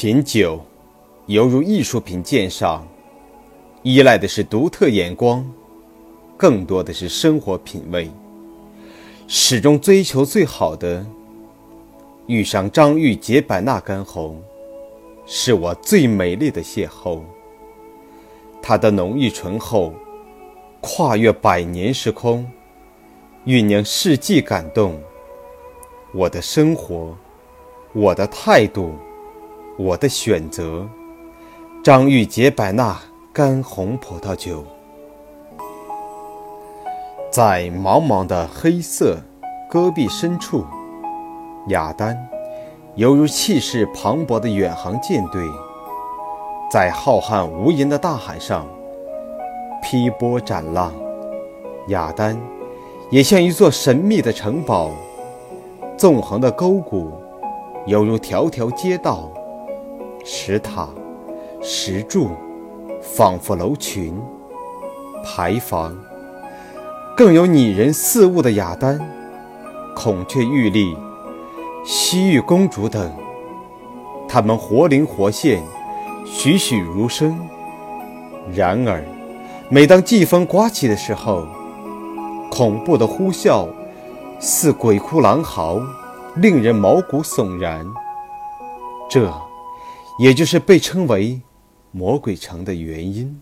品酒，犹如艺术品鉴赏，依赖的是独特眼光，更多的是生活品味。始终追求最好的。遇上张裕解百纳干红，是我最美丽的邂逅。它的浓郁醇厚，跨越百年时空，酝酿世纪感动。我的生活，我的态度，我的选择。张玉洁白那干红葡萄酒，在茫茫的黑色戈壁深处。雅丹，犹如气势磅礴的远航舰队，在浩瀚无垠的大海上劈波斩浪。雅丹，也像一座神秘的城堡，纵横的沟谷，犹如条条街道，石塔、石柱，仿佛楼群、牌坊。更有拟人似物的雅丹，孔雀玉立。西域公主等，他们活灵活现，栩栩如生。然而，每当季风刮起的时候，恐怖的呼啸似鬼哭狼嚎，令人毛骨悚然。这，也就是被称为“魔鬼城”的原因。